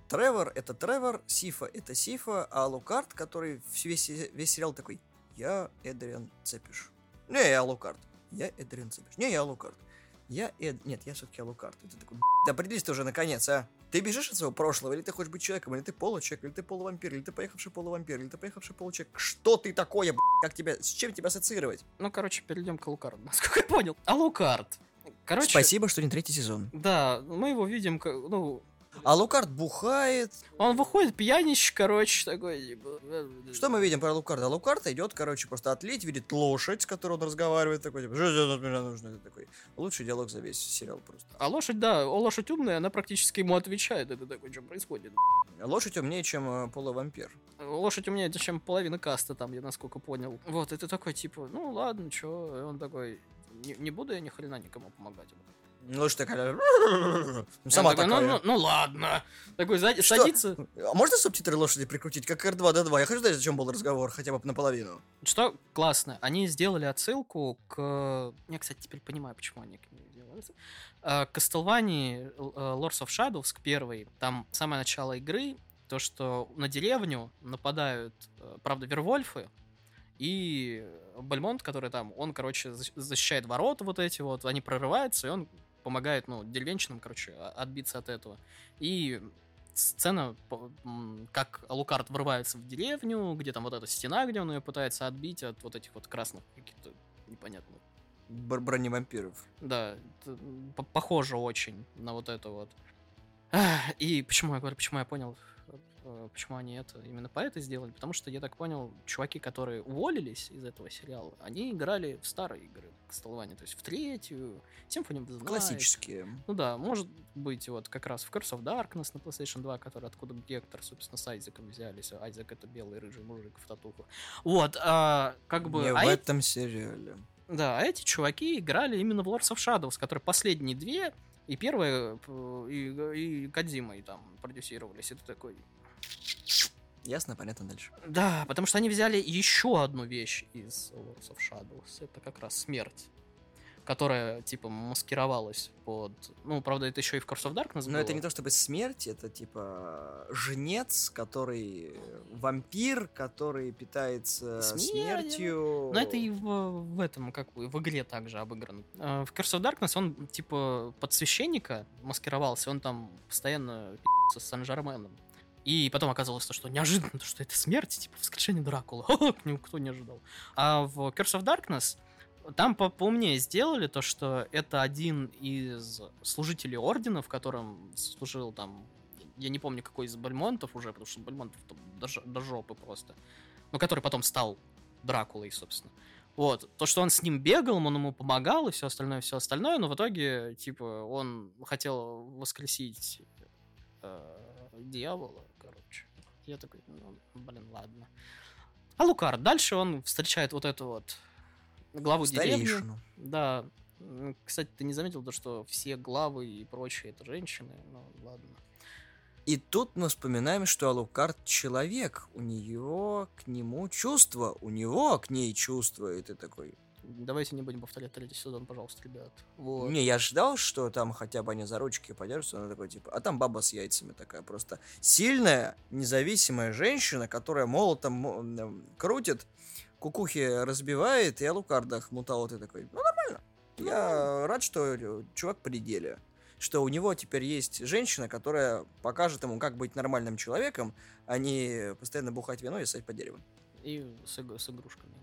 Тревор — это Тревор, Сифа — это Сифа, а Лукард, который весь, весь сериал такой «Я Эдриан Цепиш». Не, я Лукард. Я Эдриан Цепиш. Не, я Лукард. Я Эд... Нет, я все-таки Алукард. И ты такой, да определись ты уже наконец, а? Ты бежишь от своего прошлого, или ты хочешь быть человеком, или ты получеловек, или ты полувампир, или ты поехавший полувампир, или ты поехавший получеловек. Что ты такое, б***? Как тебя, с чем тебя ассоциировать? Ну, короче, перейдем к Алукарду, насколько я понял. Алукард. Короче, Спасибо, что не третий сезон. Да, мы его видим, ну, А Лукард бухает. он выходит пьянищ, короче, такой, типа... Что мы видим про Лукарда? Лукард идет, короче, просто отлить, видит лошадь, с которой он разговаривает, такой, типа, что здесь от меня нужно? Это такой лучший диалог за весь сериал просто. А лошадь, да, лошадь умная, она практически ему отвечает. Это такой, что происходит? Лошадь умнее, чем э, полувампир. Лошадь умнее, чем половина каста там, я насколько понял. Вот, это такой, типа, ну ладно, чё, он такой, не, не буду я ни хрена никому помогать. Лошадь такая... И Сама такая. Ну, ну, ну ладно. Такой, сзади- Что? садится. А можно субтитры лошади прикрутить, как R2-D2? Я хочу знать, о чем был разговор, хотя бы наполовину. Что классно, они сделали отсылку к... Я, кстати, теперь понимаю, почему они к ней отсылку. А, К Castlevania э, Lords of Shadows, к первой. Там самое начало игры, то, что на деревню нападают, э, правда, вервольфы, и Бальмонт, который там, он, короче, защ- защищает ворота вот эти вот, они прорываются, и он помогает, ну, деревенщинам, короче, а- отбиться от этого. И сцена, как Алукард врывается в деревню, где там вот эта стена, где он ее пытается отбить от вот этих вот красных каких-то непонятных Бр- броневампиров. да, похоже очень на вот это вот. И почему я говорю, почему я понял, почему они это именно по это сделали? Потому что, я так понял, чуваки, которые уволились из этого сериала, они играли в старые игры Столване, то есть в третью, Symphony of the Night. Классические. Ну да, может быть, вот как раз в Curse of Darkness на PlayStation 2, который откуда Гектор, собственно, с Айзеком взялись. Айзек это белый рыжий мужик в татуху. Вот, а, как бы... Не а в этом сериале. да, а эти чуваки играли именно в Lords of Shadows, которые последние две, и первая, п- и, и Кодзимой там продюсировались. Это такой... Ясно, понятно дальше. Да, потому что они взяли еще одну вещь из Lords of Shadows. Это как раз смерть. Которая, типа, маскировалась под... Ну, правда, это еще и в Curse of Darkness Но это было. не то чтобы смерть, это типа жнец, который вампир, который питается Смертью. смертью. Но это и в, в этом, как бы, в игре также обыграно. Э, В Curse of Darkness он, типа, под священника маскировался, он там постоянно пи***ся с Сан-Жерменом. И потом оказалось, то, что неожиданно, то, что это смерть, типа, воскрешение Дракулы. Никто не ожидал. А в Curse of Darkness там по поумнее сделали то, что это один из служителей Ордена, в котором служил там... Я не помню, какой из Бальмонтов уже, потому что Бальмонтов там до, до жопы просто. Но который потом стал Дракулой, собственно. Вот. То, что он с ним бегал, он ему помогал и все остальное, все остальное, но в итоге, типа, он хотел воскресить э, дьявола. Я такой, ну, блин, ладно. А Лукар, дальше он встречает вот эту вот главу деревни. Старейшину. Да. М, Кстати, ты не заметил то, что все главы и прочие это женщины? Ну, ладно. И тут мы вспоминаем, что Алукард человек. У нее к нему чувства. У него к ней чувства. И ты такой... Давайте не будем повторять третий сезон, пожалуйста, ребят. Вот. Не, я ждал, что там хотя бы они за ручки подержатся, она такой, типа, а там баба с яйцами такая, просто сильная, независимая женщина, которая молотом крутит, кукухи разбивает, и Алукарда хмутал, ты такой, ну, нормально. Я рад, что э, чувак при деле. Что у него теперь есть женщина, которая покажет ему, как быть нормальным человеком, а не постоянно бухать вино и ссать по дереву. И с, с игрушками.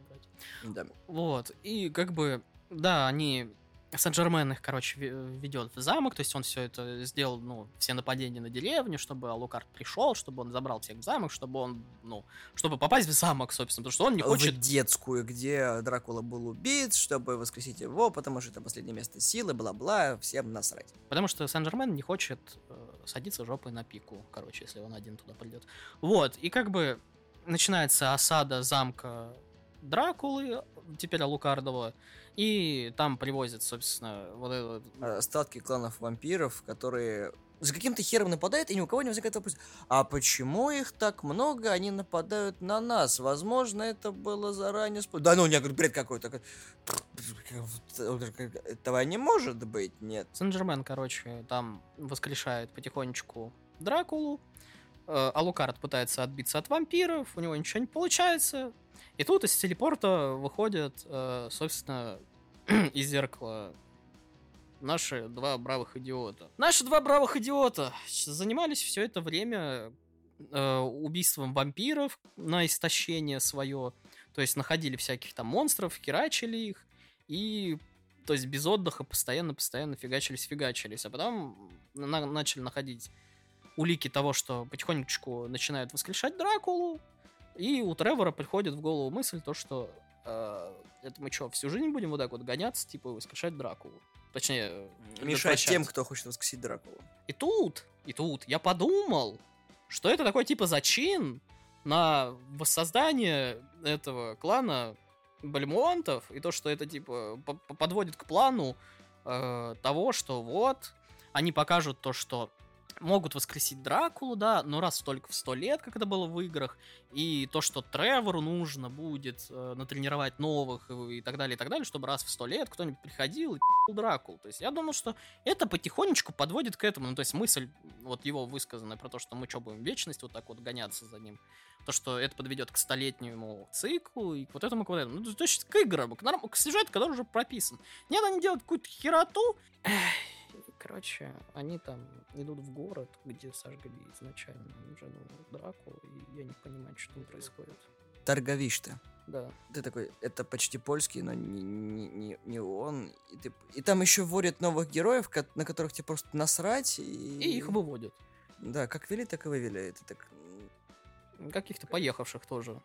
Да. Вот. И как бы, да, они... Сен-Жермен их, короче, ведет в замок, то есть он все это сделал, ну, все нападения на деревню, чтобы Алукард пришел, чтобы он забрал всех в замок, чтобы он, ну, чтобы попасть в замок, собственно, потому что он не хочет в детскую, где Дракула был убит, чтобы воскресить его, потому что это последнее место силы, бла-бла, всем насрать. Потому что Сен-Жермен не хочет э, садиться жопой на пику, короче, если он один туда придет. Вот, и как бы начинается осада замка Дракулы, теперь Алукардова, и там привозят, собственно, вот этот... Остатки кланов вампиров, которые за каким-то хером нападают, и ни у кого не возникает вопрос, а почему их так много, они нападают на нас? Возможно, это было заранее... спо- Да ну, я говорю, бред какой-то. Этого не может быть, нет. Сен-Жермен, короче, там воскрешает потихонечку Дракулу, э, Алукард пытается отбиться от вампиров, у него ничего не получается, и тут из телепорта выходят, э, собственно, из зеркала наши два бравых идиота. Наши два бравых идиота занимались все это время э, убийством вампиров на истощение свое. То есть находили всяких там монстров, херачили их. И, то есть без отдыха постоянно-постоянно фигачились-фигачились. А потом на- начали находить улики того, что потихонечку начинают воскрешать Дракулу. И у Тревора приходит в голову мысль то, что э, это мы что, всю жизнь будем вот так вот гоняться, типа, воскрешать Дракулу? Точнее, э, Мешать тем, кто хочет воскресить Дракулу. И тут, и тут я подумал, что это такой типа зачин на воссоздание этого клана Бальмонтов, и то, что это типа по- по- подводит к плану э, того, что вот они покажут то, что могут воскресить Дракулу, да, но раз только в сто лет, как это было в играх, и то, что Тревору нужно будет э, натренировать новых и, и так далее, и так далее, чтобы раз в сто лет кто-нибудь приходил и пи***л Дракулу. То есть я думаю, что это потихонечку подводит к этому. Ну, то есть мысль, вот его высказанная про то, что мы что, будем вечность вот так вот гоняться за ним, то, что это подведет к столетнему циклу и к вот этому, к вот этому. Ну, то есть к играм, к, норм... к сюжету, который уже прописан. Нет, они делают какую-то хероту. Эх, Короче, они там идут в город, где сожгли изначально жену Драку, и я не понимаю, что там происходит. Торговишь-то. Да. Ты такой, это почти польский, но не, не, не, не он. И, ты, и там еще вводят новых героев, на которых тебе просто насрать. И, И их выводят. Да, как вели, так и вывели. Это так... Каких-то поехавших тоже.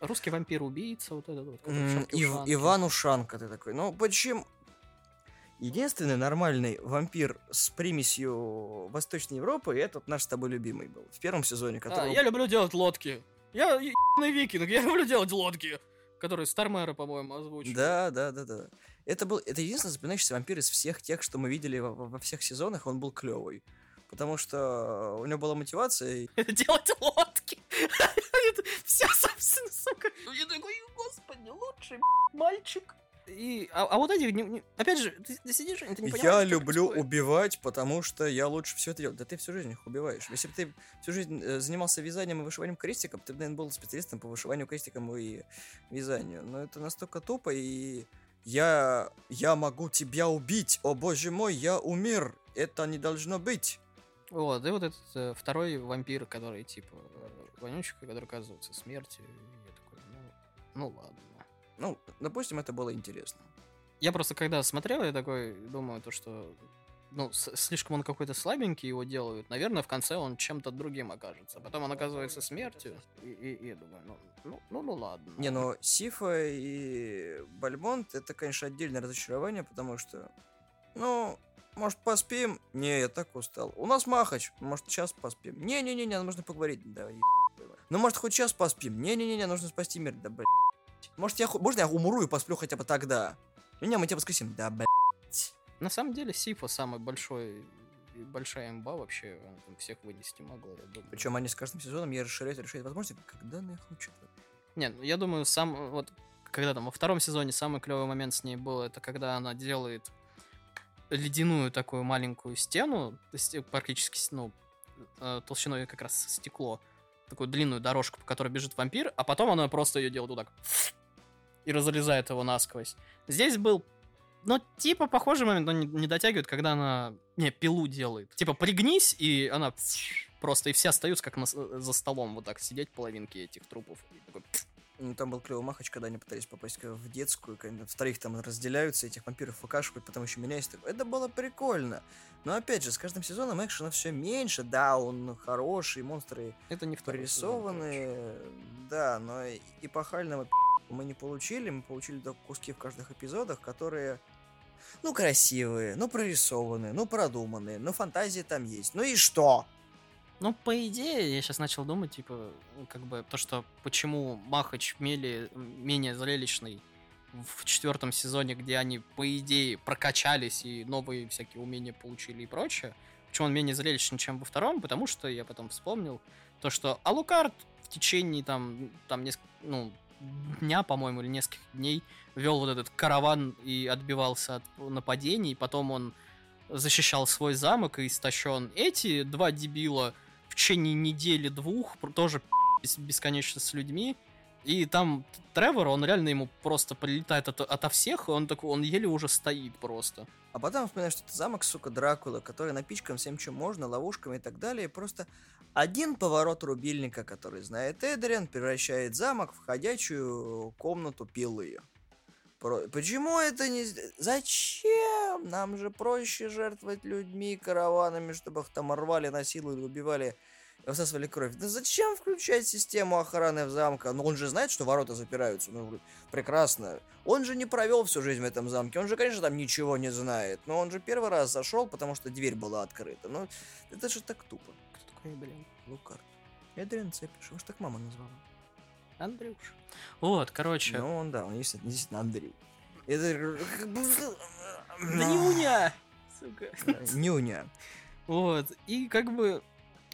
Русский вампир-убийца, вот этот вот. Ив-. Иван Ушанка, ты такой. Ну, почему... Единственный нормальный вампир с примесью Восточной Европы, это вот наш с тобой любимый был. В первом сезоне, А, который... я люблю делать лодки. Я ебаный викинг, я люблю делать лодки. Который Стармера, по-моему, озвучил. Да, да, да, да. Это был, это единственный запоминающийся вампир из всех тех, что мы видели во, во- всех сезонах, он был клевый. Потому что у него была мотивация, Делать лодки. Все, собственно, сука. Я такой, господи, лучший мальчик. И, а, а вот эти, не- не- опять же, ты, ты сидишь, ты не понимаешь, я люблю происходит. убивать, потому что я лучше все это делаю. Да ты всю жизнь их убиваешь. Если бы ты всю жизнь э, занимался вязанием и вышиванием крестиком, ты, наверное, был специалистом по вышиванию крестиком и вязанию. Но это настолько тупо, и я, я могу тебя убить. О боже мой, я умер. Это не должно быть. Вот, и вот этот э, второй вампир, который, типа, э, вонючка, который оказывается смертью. И я такой, ну, ну ладно. Ну, допустим, это было интересно. Я просто когда смотрел, я такой думаю, то, что ну, слишком он какой-то слабенький его делают. Наверное, в конце он чем-то другим окажется. Потом он оказывается смертью. И, и- и я думаю, ну, ну, ну, ну ладно. Не, ну Сифа и Бальмонт это, конечно, отдельное разочарование, потому что, ну, может, поспим? Не, я так устал. У нас Махач, может, час поспим? Не-не-не, нам нужно поговорить. Да, еб- Ну, может, хоть час поспим? Не-не-не, нужно спасти мир. Да, блядь. Может, я, можно я умру и посплю хотя бы тогда? Ну, не, мы тебя воскресим. Да, блядь. На самом деле, Сифа самый большой и большая имба вообще. Она там всех вынести могла. Причем они с каждым сезоном я расширяют, расширяют возможности, когда на их учат. Не, ну, я думаю, сам вот когда там во втором сезоне самый клевый момент с ней был, это когда она делает ледяную такую маленькую стену, э, практически, ну, э, толщиной как раз стекло, такую длинную дорожку, по которой бежит вампир, а потом она просто ее делает вот так и разрезает его насквозь. Здесь был, ну, типа похожий момент, но не, не дотягивает, когда она, не, пилу делает. Типа пригнись, и она просто, и все остаются как на с- за столом вот так сидеть половинки этих трупов. И такой, Ну, там был клевый махач, когда они пытались попасть в детскую, когда вторых там разделяются, этих вампиров выкашивают, потом еще меняются. Так- Это было прикольно. Но опять же, с каждым сезоном экшена все меньше. Да, он хороший, монстры Это не порисованы. Да, но эпохального мы не получили. Мы получили только куски в каждых эпизодах, которые... Ну, красивые, ну, прорисованные, ну, продуманные, ну, фантазия там есть. Ну и что? Ну, по идее, я сейчас начал думать, типа, как бы, то, что почему Махач мели, менее зрелищный в четвертом сезоне, где они, по идее, прокачались и новые всякие умения получили и прочее. Почему он менее зрелищный, чем во втором? Потому что я потом вспомнил то, что Алукард в течение там, там несколько, ну, дня, по-моему, или нескольких дней вел вот этот караван и отбивался от нападений. Потом он защищал свой замок и истощен. Эти два дебила в течение недели-двух тоже бес- бесконечно с людьми. И там Тревор, он реально ему просто прилетает от- ото всех, и он такой, он еле уже стоит просто. А потом вспоминаешь, что это замок, сука, Дракула, который напичкан всем, чем можно, ловушками и так далее. Просто один поворот рубильника, который знает Эдриан, превращает замок в ходячую комнату пилы. Про- Почему это не... Зачем? Нам же проще жертвовать людьми, караванами, чтобы их там рвали, насиловали, убивали высасывали кровь. Да зачем включать систему охраны в замке? Ну он же знает, что ворота запираются. Ну, прекрасно. Он же не провел всю жизнь в этом замке. Он же, конечно, там ничего не знает. Но он же первый раз зашел, потому что дверь была открыта. Ну, это же так тупо. Кто такой, блин? Лукард. Эдриан Цепиш. Его ж так мама назвала. Андрюш. Вот, короче. Ну, он, да, он действительно, действительно Андрей. Это... Да не уня! Сука. Нюня. Вот. И как бы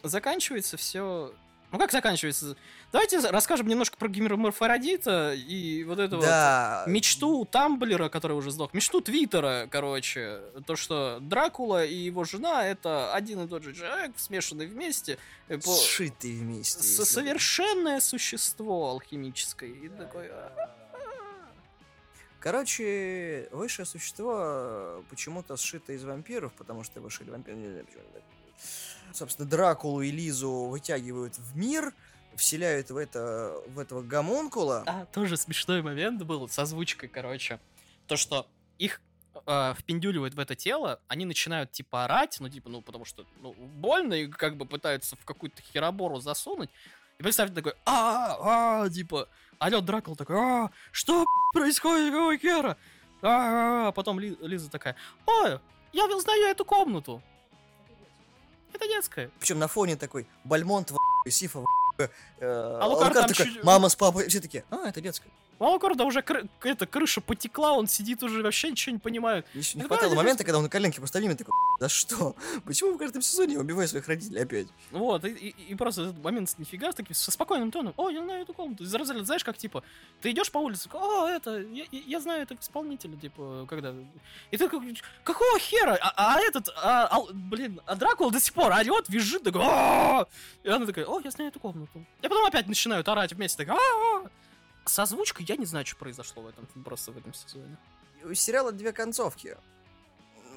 заканчивается все. Ну как заканчивается? Давайте расскажем немножко про Гимерморфородита и вот эту Да. вот мечту Тамблера, который уже сдох, мечту Твиттера, короче, то, что Дракула и его жена это один и тот же человек, смешанный вместе, э, Сшитые вместе. с- если бы. совершенное существо алхимическое. И такой, а, Короче, высшее существо э, почему-то сшито из вампиров, потому что вышли вампиры. не знаю, почему это. Собственно, Дракулу и Лизу вытягивают в мир, вселяют в, это, в этого гомункула. А, тоже смешной момент был с озвучкой, короче. То, что их э, впендюливают в это тело, они начинают, типа, орать, ну, типа, ну, потому что, ну, больно, и как бы пытаются в какую-то херобору засунуть. И представьте такой, а, а, типа, алё, Дракул такой, а, что происходит, какого хера? А, а, потом Ли- Лиза такая, ой, я узнаю эту комнату. Это детская. Причем на фоне такой Бальмонт в Сифа в э, Алукард Алукард там такой, чуть- мама с папой, все такие, а, это детская. У Алкорда уже кры- эта крыша потекла, он сидит уже вообще ничего не понимает. Еще не Ну, хватало момента, когда он на коленке поставили, и такой, да что? Почему в каждом сезоне я убиваю своих родителей опять? Вот, и, и- и просто этот момент с нифига с таким, со спокойным тоном, о, я знаю эту комнату. Из разряда, знаешь, как, типа, ты идешь по улице, о, это, я, я- я знаю этого исполнителя, типа, когда... И ты такой, какого хера? А, а этот, а, ал- блин, а Дракула до сих пор орет, визжит, такой! И она такая, о, я знаю эту комнату. И потом опять начинают орать вместе, так, «А-а-а!» С озвучкой я не знаю, что произошло в этом, просто в этом сезоне. У сериала две концовки.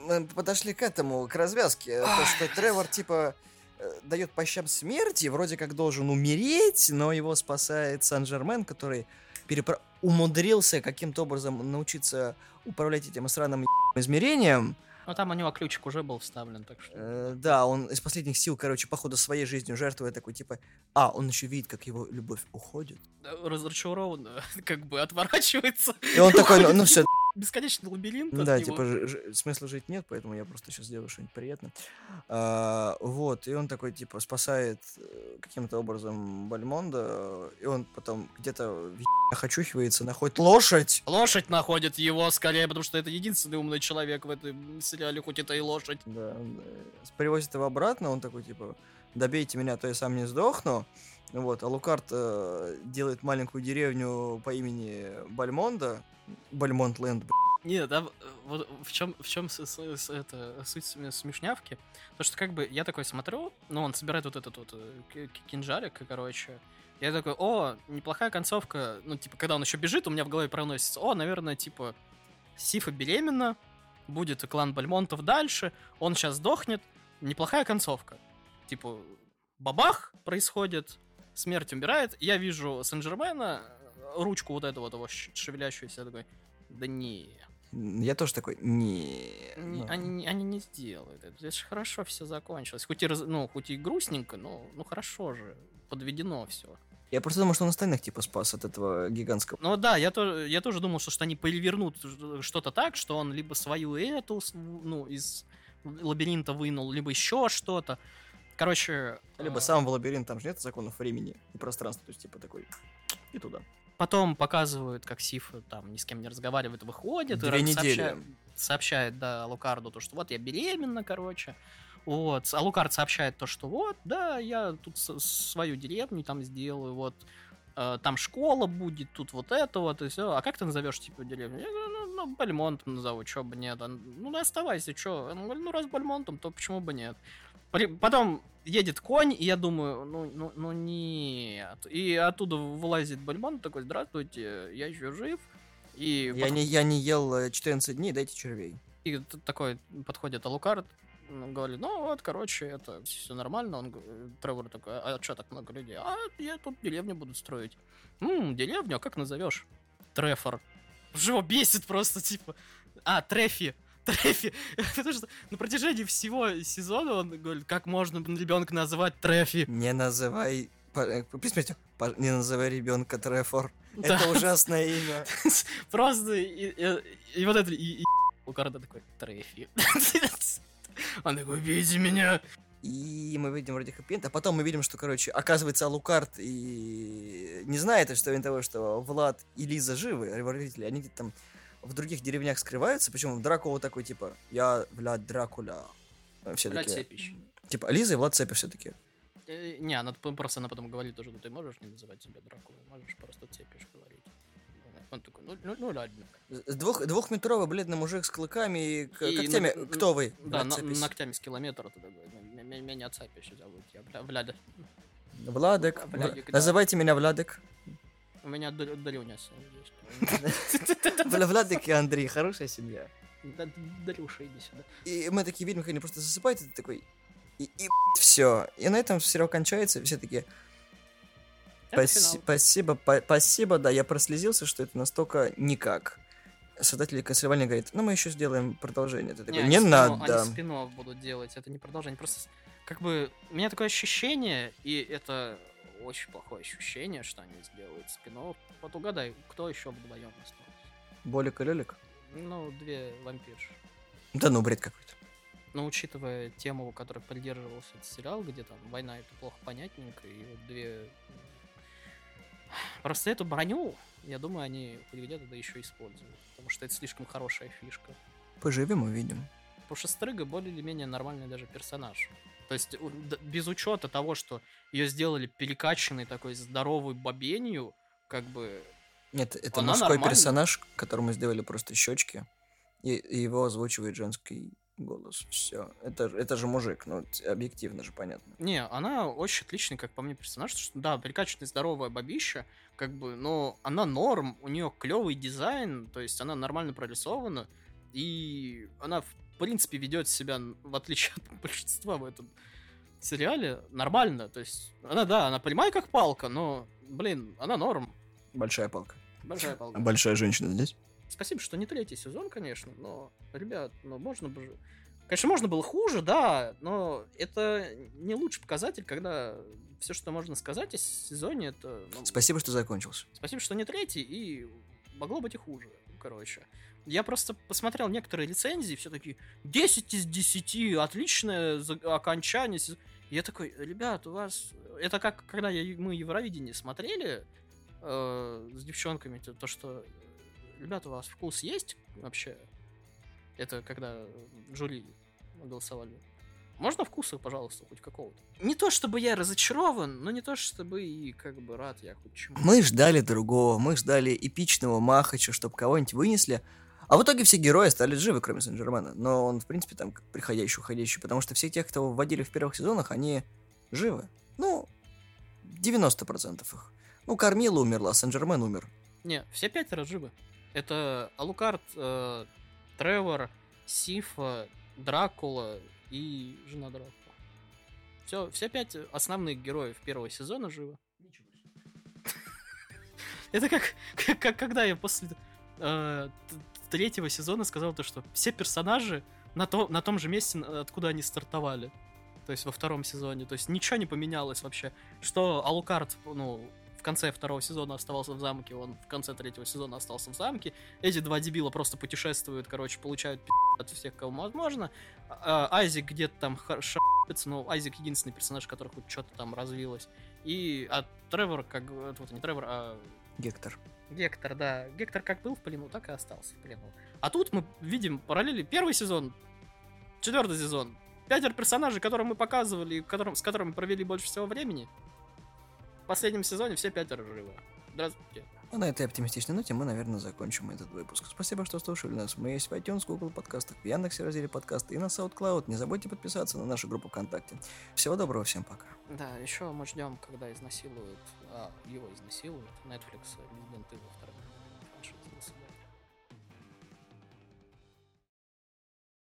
Мы подошли к этому, к развязке. То, что Тревор, типа, э, дает по щам смерти, вроде как должен умереть, но его спасает Сан-Жермен, который перепро- умудрился каким-то образом научиться управлять этим сраным измерением. Но там у него ключик уже был вставлен, так что... Э, да, он из последних сил, короче, походу своей жизнью жертвует такой, типа, а, он еще видит, как его любовь уходит. разочарованно, как бы отворачивается. И он такой, ну, ну все, Бесконечный лабиринт. Да, типа, ж- смысла жить нет, поэтому я просто сейчас сделаю что-нибудь приятное. А, вот, и он такой, типа, спасает э, каким-то образом Бальмонда, и он потом где-то в ебанях очухивается, находит лошадь. Лошадь находит его скорее, потому что это единственный умный человек в этом сериале, хоть это и лошадь. Да, э, привозит его обратно, он такой, типа, добейте меня, а то я сам не сдохну. Вот, а Лукард э, делает маленькую деревню по имени Бальмонда, Бальмонт-ленд, Нет, да, вот в чем, в чем это, суть см- смешнявки? То, что как бы я такой смотрю, ну, он собирает вот этот вот э, кинжалик, короче. Я такой, о, неплохая концовка. Ну, типа, когда он еще бежит, у меня в голове проносится, о, наверное, типа, Сифа беременна, будет клан Бальмонтов дальше, он сейчас сдохнет. Неплохая концовка. Типа, бабах происходит, смерть умирает. Я вижу Сен-Жермена, ручку вот этого вот его шевелящуюся, такой, да не, Я тоже такой, не. не- ну». они, они не сделают это. Это же хорошо все закончилось. Хоть и, раз- ну, хоть и грустненько, но ну хорошо же. Подведено все. Я просто думал, что он остальных типа спас от этого гигантского. Ну да, я тоже, я тоже думал, что, что они перевернут что-то так, что он либо свою эту, ну, из лабиринта вынул, либо еще что-то. Короче, Либо э, сам в лабиринт, там же нет законов времени и пространства, то есть типа такой и туда. Потом показывают, как Сиф там ни с кем не разговаривает, выходит. и Две раз- недели. Сообщает, сообщает, да, Лукарду, то, что вот я беременна, короче. Вот. А Лукард сообщает то, что вот, да, я тут свою деревню там сделаю, вот. э, там школа будет, тут вот это вот, и все. А как ты назовешь, типа, деревню? Я говорю, ну, ну, Бальмонтом назову, чё бы нет. Он, ну, оставайся, чё? Он говорит, ну, раз Бальмонтом, то почему бы нет? Потом едет конь, и я думаю, ну, ну, ну нет. И оттуда вылазит Бальмонт такой, здравствуйте, я еще жив. И, Я подх- не, я не ел э, 14 дней, дайте червей. и такой подходит Алукард, ну, говорит, ну вот, короче, это все нормально. Он, Тревор такой, а что так много людей? А я тут деревню буду строить. М, деревню, а как назовешь? Трефор. Его бесит просто, типа. А, Трефи. Трефи. Потому что на протяжении всего сезона он говорит, как можно ребенка называть Трефи. Не называй... по- э, не называй ребенка Трефор. Да. Это ужасное имя. Просто и, и- и вот это и, и у Карда такой Трефи. Он такой, убейте меня. И мы видим вроде хэппи а потом мы видим, что, короче, оказывается, Алукард и не знает, что из того, что Влад и Лиза живы, его родители, они где-то там в других деревнях скрываются, причем Дракула такой, типа, я, Влад Дракуля, все Влад таки Цепич. Типа Лиза и Влад Цепи все таки Э, Не, она просто она потом говорит тоже, ну ты можешь не называть себя Дракулой, можешь просто цепишь говорить. Он такой, ну, ну, ну ладно. Двух, двухметровый бледный мужик с клыками и, И когтями. на- Кто вы? Да, на- ногтями с километра туда говорит. «М- м- Меня цепишь зовут, я Вля- Вляда. Владик. Владик, Вла- да. Называйте меня Владик. У меня Дрю- Дрюня с ним есть. Вла- Владик и Андрей, хорошая семья. Да, Дрюша, иди сюда. И мы такие видим, как они просто засыпают, и ты такой... И, все. И на этом сериал кончается, все такие... Это «Паси- финал. Спасибо, па- спасибо, да, я прослезился, что это настолько никак. Создатели консервальни говорит, ну мы еще сделаем продолжение. Ты такой, не спин-офф- надо. Они спин будут делать, это не продолжение. Просто как бы у меня такое ощущение, и это очень плохое ощущение, что они сделают спин Вот угадай, кто еще вдвоем остался? Болик и Лёлик? Ну, две вампирши. Да ну, бред какой-то. Но учитывая тему, которой придерживался этот сериал, где там война это плохо понятненько, и вот две... Просто эту броню, я думаю, они где-то да еще используют. Потому что это слишком хорошая фишка. Поживем, увидим. Потому что Стрыга более или менее нормальный даже персонаж. То есть без учета того, что ее сделали перекачанной такой здоровой бабенью, как бы... Нет, это Она мужской нормальная. персонаж, которому сделали просто щечки, и, и его озвучивает женский голос. Все. Это, это же мужик, ну, объективно же понятно. Не, она очень отличный, как по мне, персонаж. Что, да, перекачанная здоровая бабища, как бы, но она норм, у нее клевый дизайн, то есть она нормально прорисована, и она, в принципе, ведет себя, в отличие от большинства в этом сериале, нормально. То есть она, да, она понимает, как палка, но, блин, она норм. Большая палка. Большая палка. Большая женщина здесь. Спасибо, что не третий сезон, конечно, но, ребят, ну можно бы... Конечно, можно было хуже, да, но это не лучший показатель, когда все, что можно сказать о сезоне, это... ну, Спасибо, что закончился. Спасибо, что не третий, и могло быть и хуже, короче. Я просто посмотрел некоторые рецензии, все такие 10 из 10, отличное окончание. сез-». Я такой, ребят, у вас... Это как, когда я- мы Евровидение смотрели э, с девчонками, то, то, что... Ребята, у вас вкус есть вообще? Это когда жюри голосовали. Можно вкуса, пожалуйста, хоть какого-то? Не то, чтобы я разочарован, но не то, чтобы и как бы рад я хоть чему. Мы ждали другого, мы ждали эпичного Махача, чтобы кого-нибудь вынесли. А в итоге все герои стали живы, кроме Сен-Жермена. Но он, в принципе, там как приходящий, уходящий, потому что все тех, кого вводили в первых сезонах, они живы. Ну, 90% их. Ну, Кармила умерла, Сен-Жермен умер. Не, все пятеро живы. Это Алукард, э, Тревор, Сифа, Дракула и жена Дракула. Все, все пять основных героев первого сезона живы. Это как, как, как когда я после э, третьего сезона сказал то, что все персонажи на, то, на том же месте, откуда они стартовали. То есть во втором сезоне. То есть ничего не поменялось вообще. Что Алукард, ну, в конце второго сезона оставался в замке, он в конце третьего сезона остался в замке. Эти два дебила просто путешествуют, короче, получают пи*** от всех, кому возможно. А, а, Айзек где-то там шапится, но Айзек единственный персонаж, который хоть что-то там развилось. И а Тревор, как... Вот не Тревор, а Гектор. Гектор, да. Гектор как был в плену, так и остался в плену. А тут мы видим параллели. Первый сезон, четвертый сезон. Пятеро персонажей, которые мы показывали, которым, с которыми провели больше всего времени. В последнем сезоне все пятеро живы. Здравствуйте. Ну, на этой оптимистичной ноте мы, наверное, закончим этот выпуск. Спасибо, что слушали нас. Мы есть в iTunes, Google подкастах, в Яндексе разделе подкасты и на SoundCloud. Не забудьте подписаться на нашу группу ВКонтакте. Всего доброго, всем пока. Да, еще мы ждем, когда изнасилуют, а, его изнасилуют, Netflix Resident Evil 2.